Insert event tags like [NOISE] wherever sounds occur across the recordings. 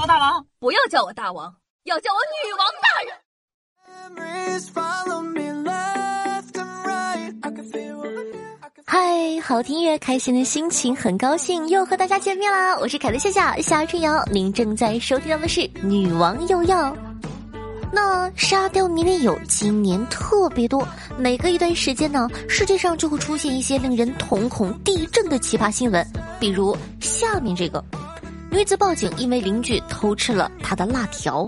我大王，不要叫我大王，要叫我女王大人。嗨，好听音乐，开心的心情，很高兴又和大家见面啦！我是凯的夏夏夏春瑶，您正在收听到的是《女王又要》。那沙雕迷恋友今年特别多，每隔一段时间呢，世界上就会出现一些令人瞳孔地震的奇葩新闻，比如下面这个：女子报警，因为邻居偷吃了她的辣条。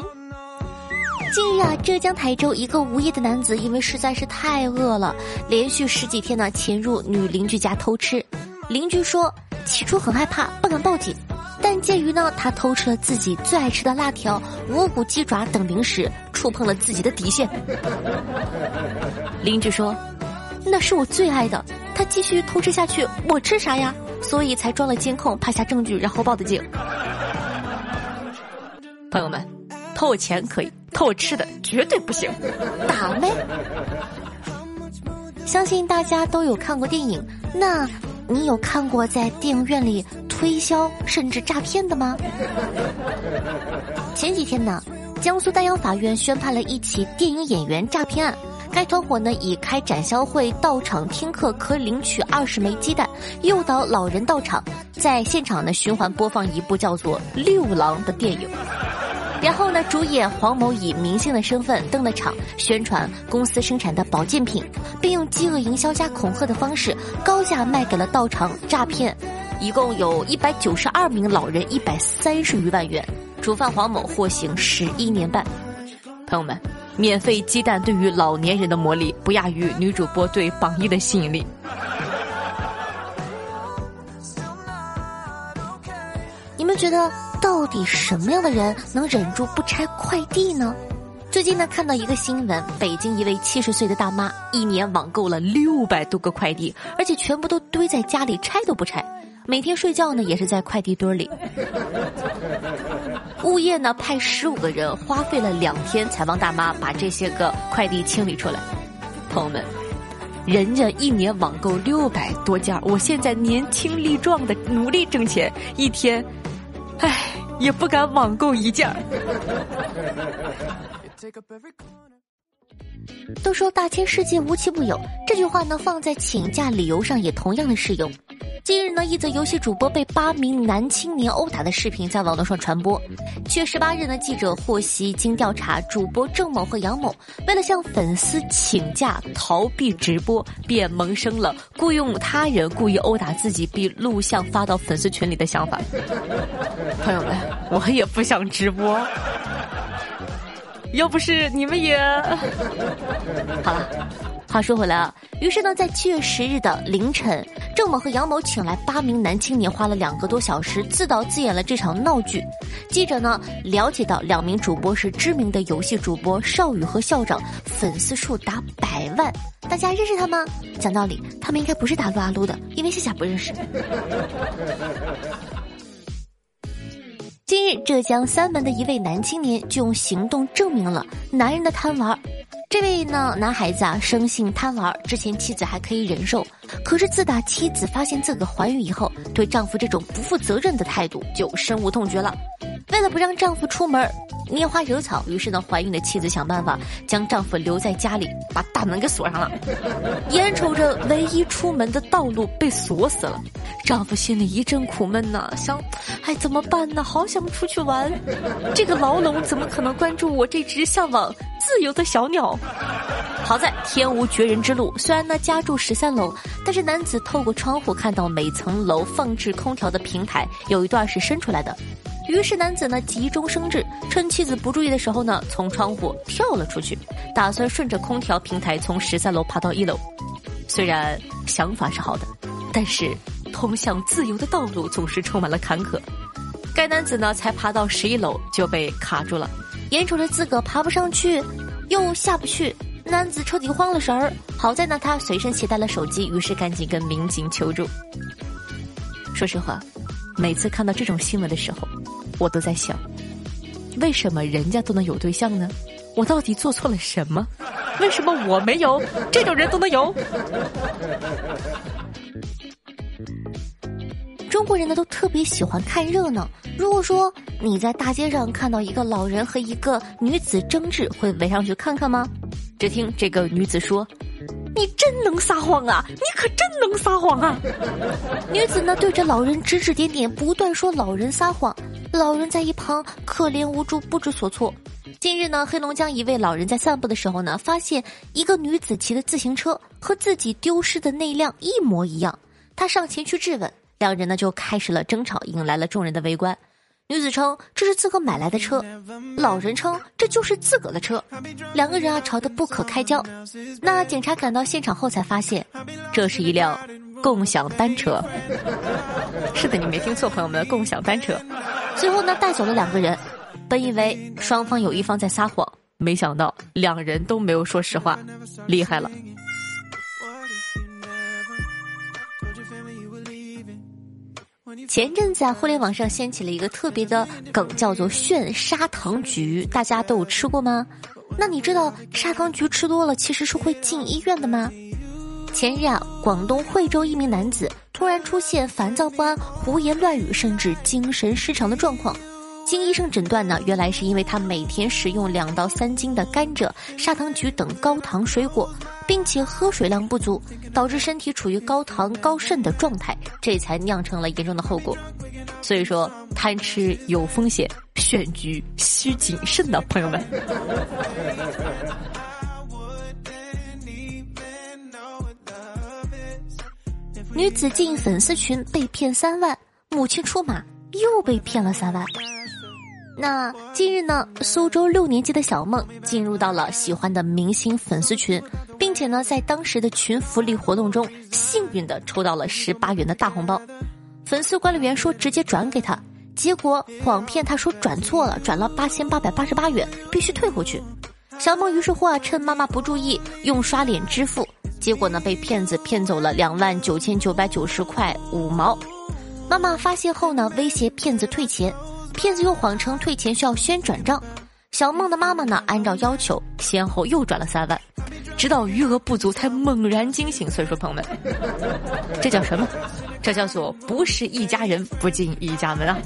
近日啊，浙江台州一个无业的男子因为实在是太饿了，连续十几天呢潜入女邻居家偷吃。邻居说，起初很害怕，不敢报警，但鉴于呢他偷吃了自己最爱吃的辣条、无骨鸡爪等零食，触碰了自己的底线。邻居说，那是我最爱的，他继续偷吃下去，我吃啥呀？所以才装了监控，拍下证据，然后报的警。朋友们，偷钱可以。偷吃的绝对不行，打呗。相信大家都有看过电影，那你有看过在电影院里推销甚至诈骗的吗？前几天呢，江苏丹阳法院宣判了一起电影演员诈骗案，该团伙呢以开展销会到场听课可领取二十枚鸡蛋，诱导老人到场，在现场呢循环播放一部叫做《六郎》的电影。然后呢，主演黄某以明星的身份登了场，宣传公司生产的保健品，并用饥饿营销加恐吓的方式高价卖给了到场诈骗，一共有一百九十二名老人一百三十余万元，主犯黄某获刑十一年半。朋友们，免费鸡蛋对于老年人的魔力不亚于女主播对榜一的吸引力。你们觉得？到底什么样的人能忍住不拆快递呢？最近呢，看到一个新闻，北京一位七十岁的大妈一年网购了六百多个快递，而且全部都堆在家里，拆都不拆。每天睡觉呢，也是在快递堆里。物业呢，派十五个人，花费了两天才帮大妈把这些个快递清理出来。朋友们，人家一年网购六百多件，我现在年轻力壮的努力挣钱，一天。唉，也不敢网购一件。[LAUGHS] [LAUGHS] 都说大千世界无奇不有，这句话呢放在请假理由上也同样的适用。近日呢，一则游戏主播被八名男青年殴打的视频在网络上传播。七月十八日呢，记者获悉，经调查，主播郑某和杨某为了向粉丝请假逃避直播，便萌生了雇佣他人故意殴打自己并录像发到粉丝群里的想法。[LAUGHS] 朋友们，我也不想直播。要不是你们也 [LAUGHS] 好了。话说回来啊，于是呢，在七月十日的凌晨，郑某和杨某请来八名男青年，花了两个多小时自导自演了这场闹剧。记者呢了解到，两名主播是知名的游戏主播少宇和校长，粉丝数达百万。大家认识他吗？讲道理，他们应该不是打撸啊撸的，因为夏夏不认识。近日，浙江三门的一位男青年就用行动证明了男人的贪玩。这位呢，男孩子啊，生性贪玩，之前妻子还可以忍受，可是自打妻子发现自个怀孕以后，对丈夫这种不负责任的态度就深恶痛绝了。为了不让丈夫出门拈花惹草，于是呢，怀孕的妻子想办法将丈夫留在家里，把大门给锁上了。眼瞅着唯一出门的道路被锁死了，丈夫心里一阵苦闷呐，想，哎，怎么办呢？好想出去玩，这个牢笼怎么可能关住我这只向往自由的小鸟？好在天无绝人之路，虽然呢家住十三楼，但是男子透过窗户看到每层楼放置空调的平台有一段是伸出来的。于是男子呢急中生智，趁妻子不注意的时候呢，从窗户跳了出去，打算顺着空调平台从十三楼爬到一楼。虽然想法是好的，但是通向自由的道路总是充满了坎坷。该男子呢才爬到十一楼就被卡住了，眼瞅着自个爬不上去，又下不去，男子彻底慌了神儿。好在呢他随身携带了手机，于是赶紧跟民警求助。说实话，每次看到这种新闻的时候。我都在想，为什么人家都能有对象呢？我到底做错了什么？为什么我没有？这种人都能有？中国人呢都特别喜欢看热闹，如果说你在大街上看到一个老人和一个女子争执，会围上去看看吗？只听这个女子说：“你真能撒谎啊！你可真能撒谎啊！”女子呢对着老人指指点点，不断说老人撒谎。老人在一旁可怜无助，不知所措。近日呢，黑龙江一位老人在散步的时候呢，发现一个女子骑的自行车和自己丢失的那辆一模一样。他上前去质问，两人呢就开始了争吵，引来了众人的围观。女子称这是自个买来的车，老人称这就是自个的车，两个人啊吵得不可开交。那警察赶到现场后才发现，这是一辆共享单车。[LAUGHS] 是的，你没听错，朋友们，共享单车。最后呢，带走了两个人。本以为双方有一方在撒谎，没想到两人都没有说实话，厉害了。前阵子啊，互联网上掀起了一个特别的梗，叫做“炫砂糖橘”，大家都有吃过吗？那你知道砂糖橘吃多了其实是会进医院的吗？前日啊，广东惠州一名男子突然出现烦躁不安、胡言乱语，甚至精神失常的状况。经医生诊断呢，原来是因为他每天食用两到三斤的甘蔗、砂糖橘等高糖水果，并且喝水量不足，导致身体处于高糖高渗的状态，这才酿成了严重的后果。所以说，贪吃有风险，选橘需谨慎的朋友们。女子进粉丝群被骗三万，母亲出马又被骗了三万。那近日呢，苏州六年级的小梦进入到了喜欢的明星粉丝群，并且呢，在当时的群福利活动中，幸运的抽到了十八元的大红包。粉丝管理员说直接转给他，结果谎骗他说转错了，转了八千八百八十八元，必须退回去。小梦于是乎啊，趁妈妈不注意，用刷脸支付，结果呢，被骗子骗走了两万九千九百九十块五毛。妈妈发现后呢，威胁骗子退钱。骗子又谎称退钱需要先转账，小梦的妈妈呢，按照要求先后又转了三万，直到余额不足才猛然惊醒。所以说，朋友们，这叫什么？这叫做不是一家人不进一家门啊！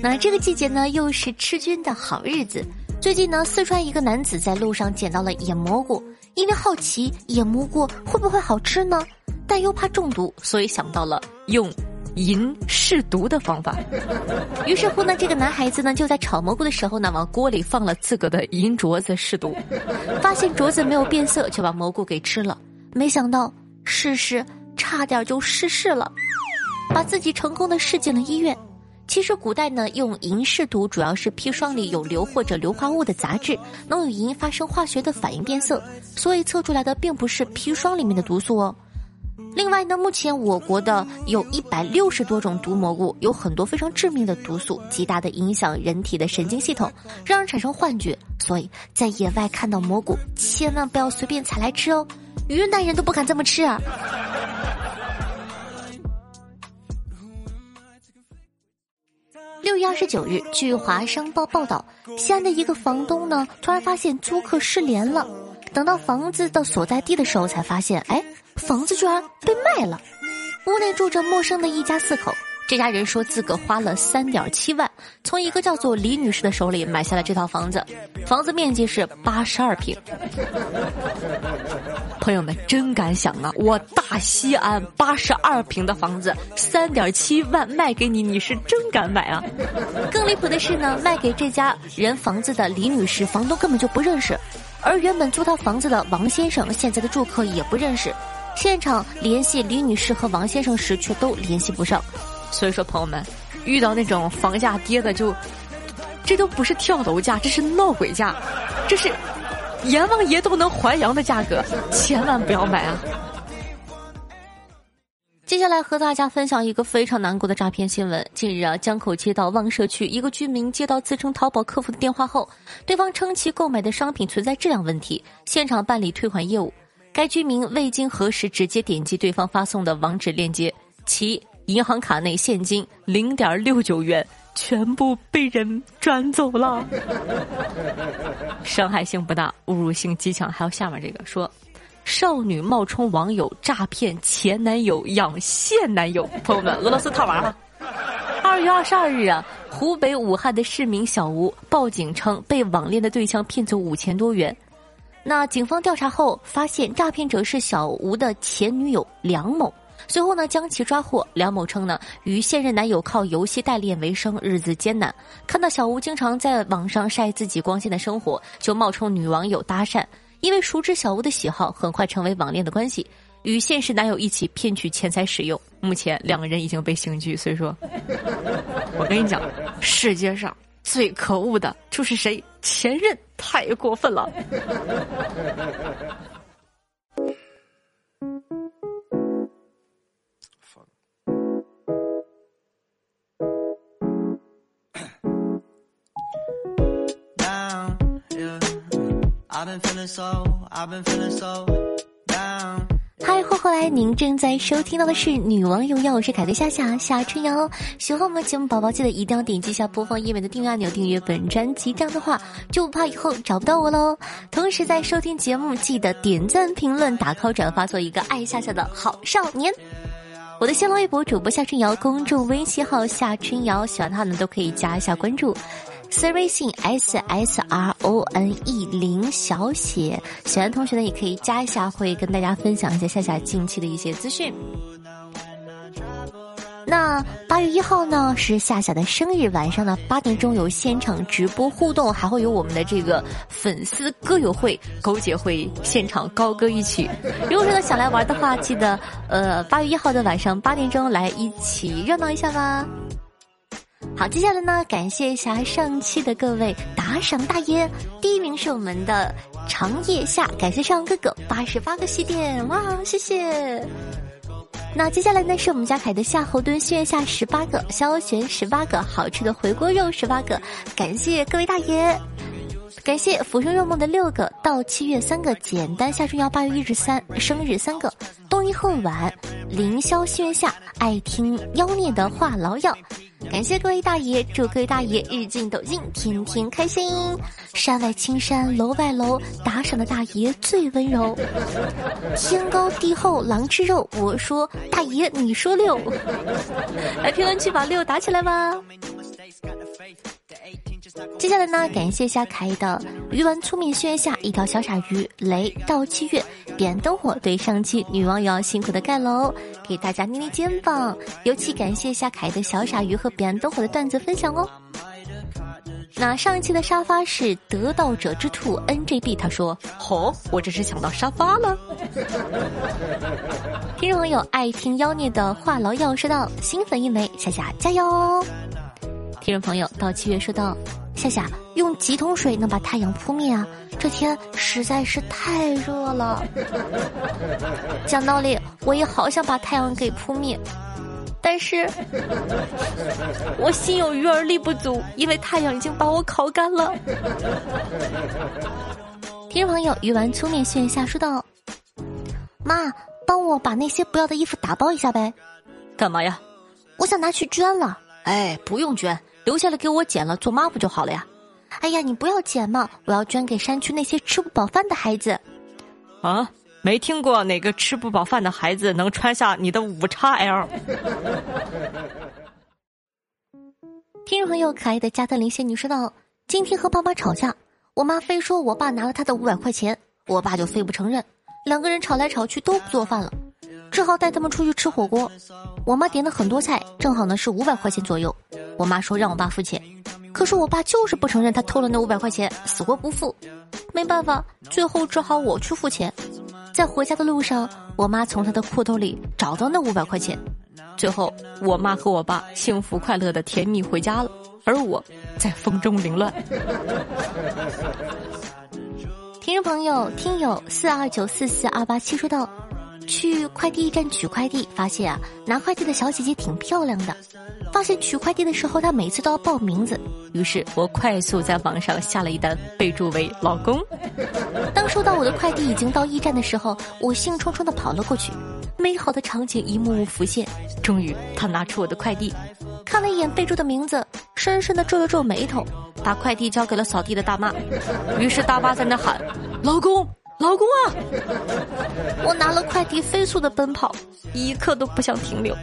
那这个季节呢，又是吃菌的好日子。最近呢，四川一个男子在路上捡到了野蘑菇，因为好奇野蘑菇会不会好吃呢？但又怕中毒，所以想到了用银试毒的方法。于是乎呢，这个男孩子呢就在炒蘑菇的时候呢，往锅里放了自个的银镯子试毒，发现镯子没有变色，就把蘑菇给吃了。没想到试试差点就逝世了，把自己成功的试进了医院。其实古代呢，用银试毒主要是砒霜里有硫或者硫化物的杂质能与银发生化学的反应变色，所以测出来的并不是砒霜里面的毒素哦。另外呢，目前我国的有一百六十多种毒蘑菇，有很多非常致命的毒素，极大的影响人体的神经系统，让人产生幻觉。所以在野外看到蘑菇，千万不要随便采来吃哦，云南人都不敢这么吃啊。六月二十九日，据华商报报道，西安的一个房东呢，突然发现租客失联了，等到房子到所在地的时候，才发现，哎。房子居然被卖了，屋内住着陌生的一家四口。这家人说自个花了三点七万，从一个叫做李女士的手里买下了这套房子，房子面积是八十二平。朋友们真敢想啊！我大西安八十二平的房子，三点七万卖给你，你是真敢买啊！更离谱的是呢，卖给这家人房子的李女士，房东根本就不认识，而原本租套房子的王先生，现在的住客也不认识。现场联系李女士和王先生时，却都联系不上。所以说，朋友们，遇到那种房价跌的，就这都不是跳楼价，这是闹鬼价，这是阎王爷都能还阳的价格，千万不要买啊！接下来和大家分享一个非常难过的诈骗新闻。近日啊，江口街道望社区一个居民接到自称淘宝客服的电话后，对方称其购买的商品存在质量问题，现场办理退款业务。该居民未经核实，直接点击对方发送的网址链接，其银行卡内现金零点六九元全部被人转走了。伤害性不大，侮辱性极强。还有下面这个说，少女冒充网友诈骗前男友养现男友。朋友们，俄罗斯套娃了。二月二十二日啊，湖北武汉的市民小吴报警称被网恋的对象骗走五千多元。那警方调查后发现，诈骗者是小吴的前女友梁某。随后呢，将其抓获。梁某称呢，与现任男友靠游戏代练为生，日子艰难。看到小吴经常在网上晒自己光鲜的生活，就冒充女网友搭讪。因为熟知小吴的喜好，很快成为网恋的关系，与现实男友一起骗取钱财使用。目前两个人已经被刑拘。所以说，[LAUGHS] 我跟你讲，世界上最可恶的就是谁？前任太过分了。嗨，欢迎来！您正在收听到的是《女王有药》，我是凯的夏夏夏春瑶。喜欢我们节目宝宝，记得一定要点击一下播放页面的订阅按钮，订阅本专辑。这样的话，就不怕以后找不到我喽。同时，在收听节目，记得点赞、评论、打 call、转发，做一个爱夏夏的好少年。我的新浪微博主播夏春瑶，公众微信号夏春瑶，喜欢他的都可以加一下关注。私微信 s s r o n e 零小写，喜欢同学呢也可以加一下，会跟大家分享一下夏夏近期的一些资讯。那八月一号呢是夏夏的生日，晚上呢八点钟有现场直播互动，还会有我们的这个粉丝歌友会、勾姐会现场高歌一曲。如果说呢想来玩的话，记得呃八月一号的晚上八点钟来一起热闹一下吧。好，接下来呢，感谢一下上期的各位打赏大爷。第一名是我们的长夜下，感谢上哥哥八十八个西点，哇，谢谢。那接下来呢，是我们家凯的夏侯惇线下十八个，萧玄十八个，好吃的回锅肉十八个，感谢各位大爷。感谢浮生若梦的六个，到七月三个，简单夏春瑶八月一日三生日三个，冬一恨晚，凌霄西月下，爱听妖孽的话痨药。感谢各位大爷，祝各位大爷日进斗金，天天开心。山外青山楼外楼，打赏的大爷最温柔。天高地厚狼吃肉，我说大爷你说六。来评论区把六打起来吧。接下来呢，感谢一下凯的鱼丸粗面宣下一条小傻鱼雷到七月彼岸灯火对上期女网友辛苦的盖楼，给大家捏捏肩膀。尤其感谢一下凯的小傻鱼和彼岸灯火的段子分享哦。那上一期的沙发是得道者之兔 NJB，他说：“吼，我只是想到沙发了。[LAUGHS] ”听众朋友爱听妖孽的话痨要说到新粉一枚，夏夏加油。听众朋友到七月说道。夏夏用几桶水能把太阳扑灭啊？这天实在是太热了。[LAUGHS] 讲道理，我也好想把太阳给扑灭，但是我心有余而力不足，因为太阳已经把我烤干了。听众朋友鱼丸粗面炫下说道：“妈，帮我把那些不要的衣服打包一下呗。”干嘛呀？我想拿去捐了。哎，不用捐。留下来给我捡了做抹布就好了呀！哎呀，你不要捡嘛！我要捐给山区那些吃不饱饭的孩子。啊，没听过哪个吃不饱饭的孩子能穿下你的五叉 L。[LAUGHS] 听众朋友，可爱的加特林仙女说道：“今天和爸妈吵架，我妈非说我爸拿了她的五百块钱，我爸就非不承认，两个人吵来吵去都不做饭了。”只好带他们出去吃火锅，我妈点了很多菜，正好呢是五百块钱左右。我妈说让我爸付钱，可是我爸就是不承认他偷了那五百块钱，死活不付。没办法，最后只好我去付钱。在回家的路上，我妈从他的裤兜里找到那五百块钱。最后，我妈和我爸幸福快乐的甜蜜回家了，而我在风中凌乱。[LAUGHS] 听众朋友，听友四二九四四二八七说道。去快递站取快递，发现啊，拿快递的小姐姐挺漂亮的。发现取快递的时候，她每次都要报名字，于是我快速在网上下了一单，备注为“老公”。当收到我的快递已经到驿站的时候，我兴冲冲的跑了过去，美好的场景一幕幕浮现。终于，他拿出我的快递，看了一眼备注的名字，深深的皱了皱眉头，把快递交给了扫地的大妈。于是大妈在那喊：“老公。”老公啊！我拿了快递飞速的奔跑，一刻都不想停留。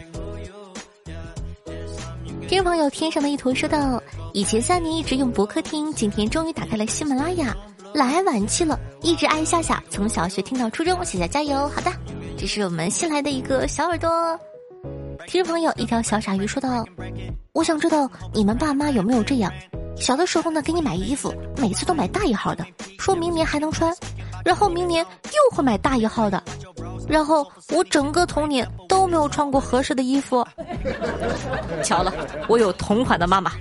听众朋友，天上的一坨说道：“以前三年一直用博客听，今天终于打开了喜马拉雅，来晚期了，一直爱夏夏，从小学听到初中，夏夏加油！好的，这是我们新来的一个小耳朵。听众朋友，一条小傻鱼说道：“我想知道你们爸妈有没有这样，小的时候呢，给你买衣服，每次都买大一号的，说明年还能穿，然后明年又会买大一号的。”然后我整个童年都没有穿过合适的衣服。[LAUGHS] 巧了，我有同款的妈妈。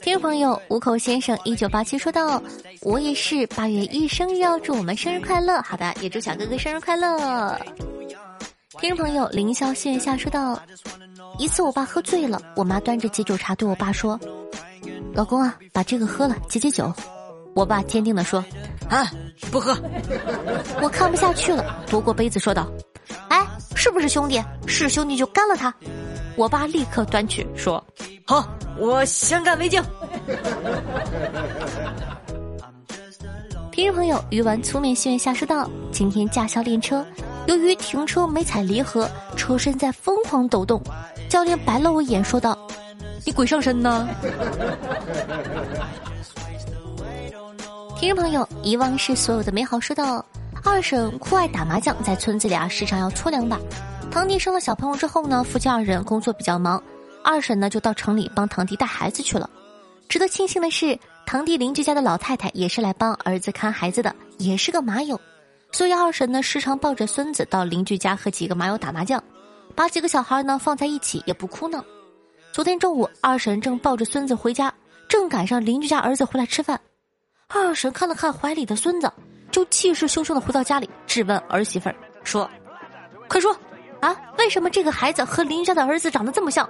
听众朋友，五口先生一九八七说道：“我也是八月一生日，要祝我们生日快乐。”好的，也祝小哥哥生日快乐。听众朋友，凌霄线下说道：“一次我爸喝醉了，我妈端着解酒茶对我爸说：‘老公啊，把这个喝了解解酒。’我爸坚定的说。”啊，不喝！我看不下去了，夺过杯子说道：“哎，是不是兄弟？是兄弟就干了他！”我爸立刻端去说：“好，我先干为敬。”听众朋友，鱼丸粗面心愿下说道：“今天驾校练车，由于停车没踩离合，车身在疯狂抖动，教练白了我一眼说道：‘你鬼上身呢！’” [LAUGHS] 听众朋友，遗忘是所有的美好。说到二婶酷爱打麻将，在村子里啊时常要搓两把。堂弟生了小朋友之后呢，夫妻二人工作比较忙，二婶呢就到城里帮堂弟带孩子去了。值得庆幸的是，堂弟邻居家的老太太也是来帮儿子看孩子的，也是个麻友，所以二婶呢时常抱着孙子到邻居家和几个麻友打麻将，把几个小孩呢放在一起也不哭闹。昨天中午，二婶正抱着孙子回家，正赶上邻居家儿子回来吃饭。二婶看了看怀里的孙子，就气势汹汹的回到家里，质问儿媳妇儿说：“快说，啊，为什么这个孩子和邻家的儿子长得这么像？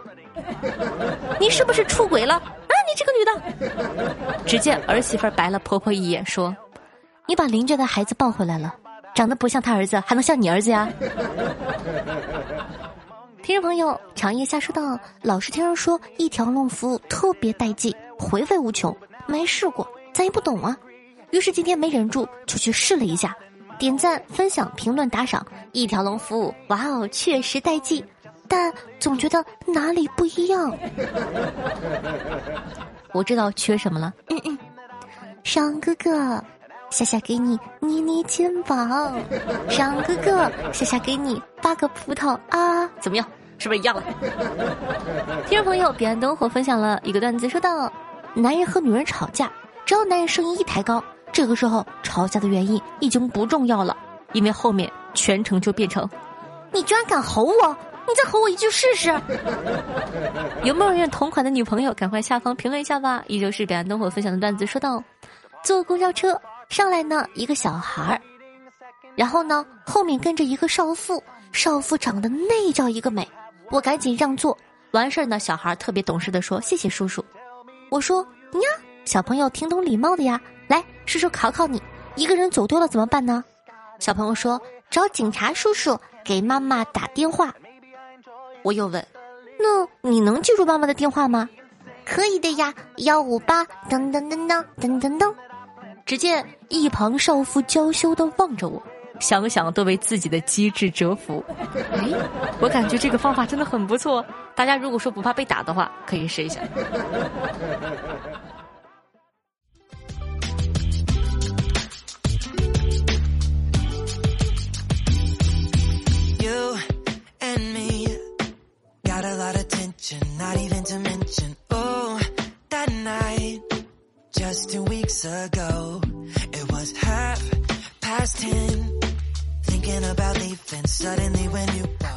[LAUGHS] 你是不是出轨了？啊，你这个女的！”只见儿媳妇儿白了婆婆一眼，说：“你把邻家的孩子抱回来了，长得不像他儿子，还能像你儿子呀？” [LAUGHS] 听众朋友，长夜下说道：“老是听人说一条龙服务特别带劲，回味无穷，没试过。”咱也不懂啊，于是今天没忍住就去试了一下，点赞、分享、评论、打赏，一条龙服务，哇哦，确实带劲，但总觉得哪里不一样。[LAUGHS] 我知道缺什么了，嗯嗯，尚哥哥，夏夏给你捏捏肩膀，尚哥哥，夏夏给你扒个葡萄啊，怎么样？是不是一样了？听众朋友，彼岸灯火分享了一个段子，说到男人和女人吵架。只要男人声音一抬高，这个时候吵架的原因已经不重要了，因为后面全程就变成：你居然敢吼我！你再吼我一句试试！[LAUGHS] 有没有人同款的女朋友？赶快下方评论一下吧！依旧是彼岸灯火分享的段子，说到坐公交车上来呢一个小孩儿，然后呢后面跟着一个少妇，少妇长得那叫一个美，我赶紧让座，完事儿呢小孩特别懂事的说谢谢叔叔，我说呀。小朋友挺懂礼貌的呀，来，叔叔考考你，一个人走丢了怎么办呢？小朋友说找警察叔叔给妈妈打电话。我又问，那你能记住妈妈的电话吗？可以的呀，幺五八噔噔噔噔噔噔噔。只见一旁少妇娇羞的望着我，想想都为自己的机智折服。哎，我感觉这个方法真的很不错，大家如果说不怕被打的话，可以试一下。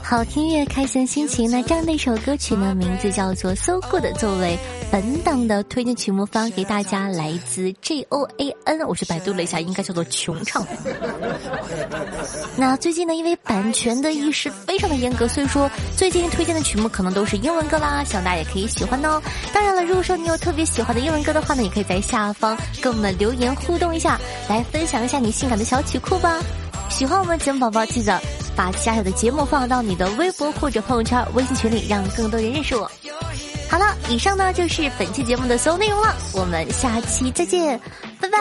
好听乐，开心心情。那这样的一首歌曲呢，名字叫做《So Good》，作为本档的推荐曲目发给大家，来自 J O A N。我去百度了一下，应该叫做穷唱。[LAUGHS] 那最近呢，因为版权的意识非常的严格，所以说最近推荐的曲目可能都是英文歌啦，希望大家也可以喜欢哦。当然了，如果说你有特别喜欢的英文歌的话呢，也可以在下方跟我们留言互动一下，来分享一下你性感的小曲库吧。喜欢我们节目宝宝，记得把下有的节目放到你的微博或者朋友圈、微信群里，让更多人认识我。好了，以上呢就是本期节目的所有内容了，我们下期再见，拜拜。